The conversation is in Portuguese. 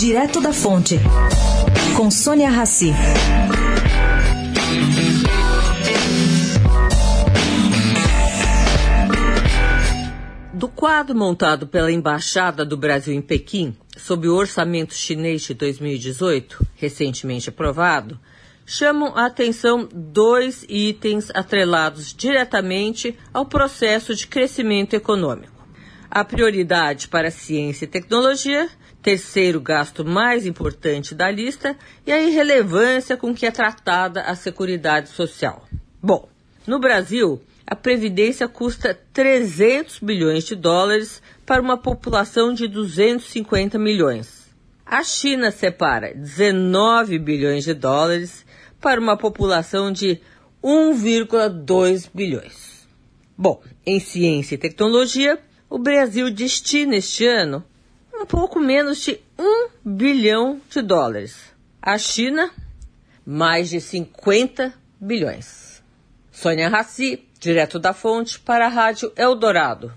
Direto da Fonte, com Sônia Rassi. Do quadro montado pela Embaixada do Brasil em Pequim, sob o orçamento chinês de 2018, recentemente aprovado, chamam a atenção dois itens atrelados diretamente ao processo de crescimento econômico. A prioridade para ciência e tecnologia, terceiro gasto mais importante da lista, e a irrelevância com que é tratada a Seguridade Social. Bom, no Brasil, a Previdência custa 300 bilhões de dólares para uma população de 250 milhões. A China separa 19 bilhões de dólares para uma população de 1,2 bilhões. Bom, em ciência e tecnologia, o Brasil destina este ano um pouco menos de 1 bilhão de dólares. A China, mais de 50 bilhões. Sônia Raci, direto da fonte, para a Rádio Eldorado.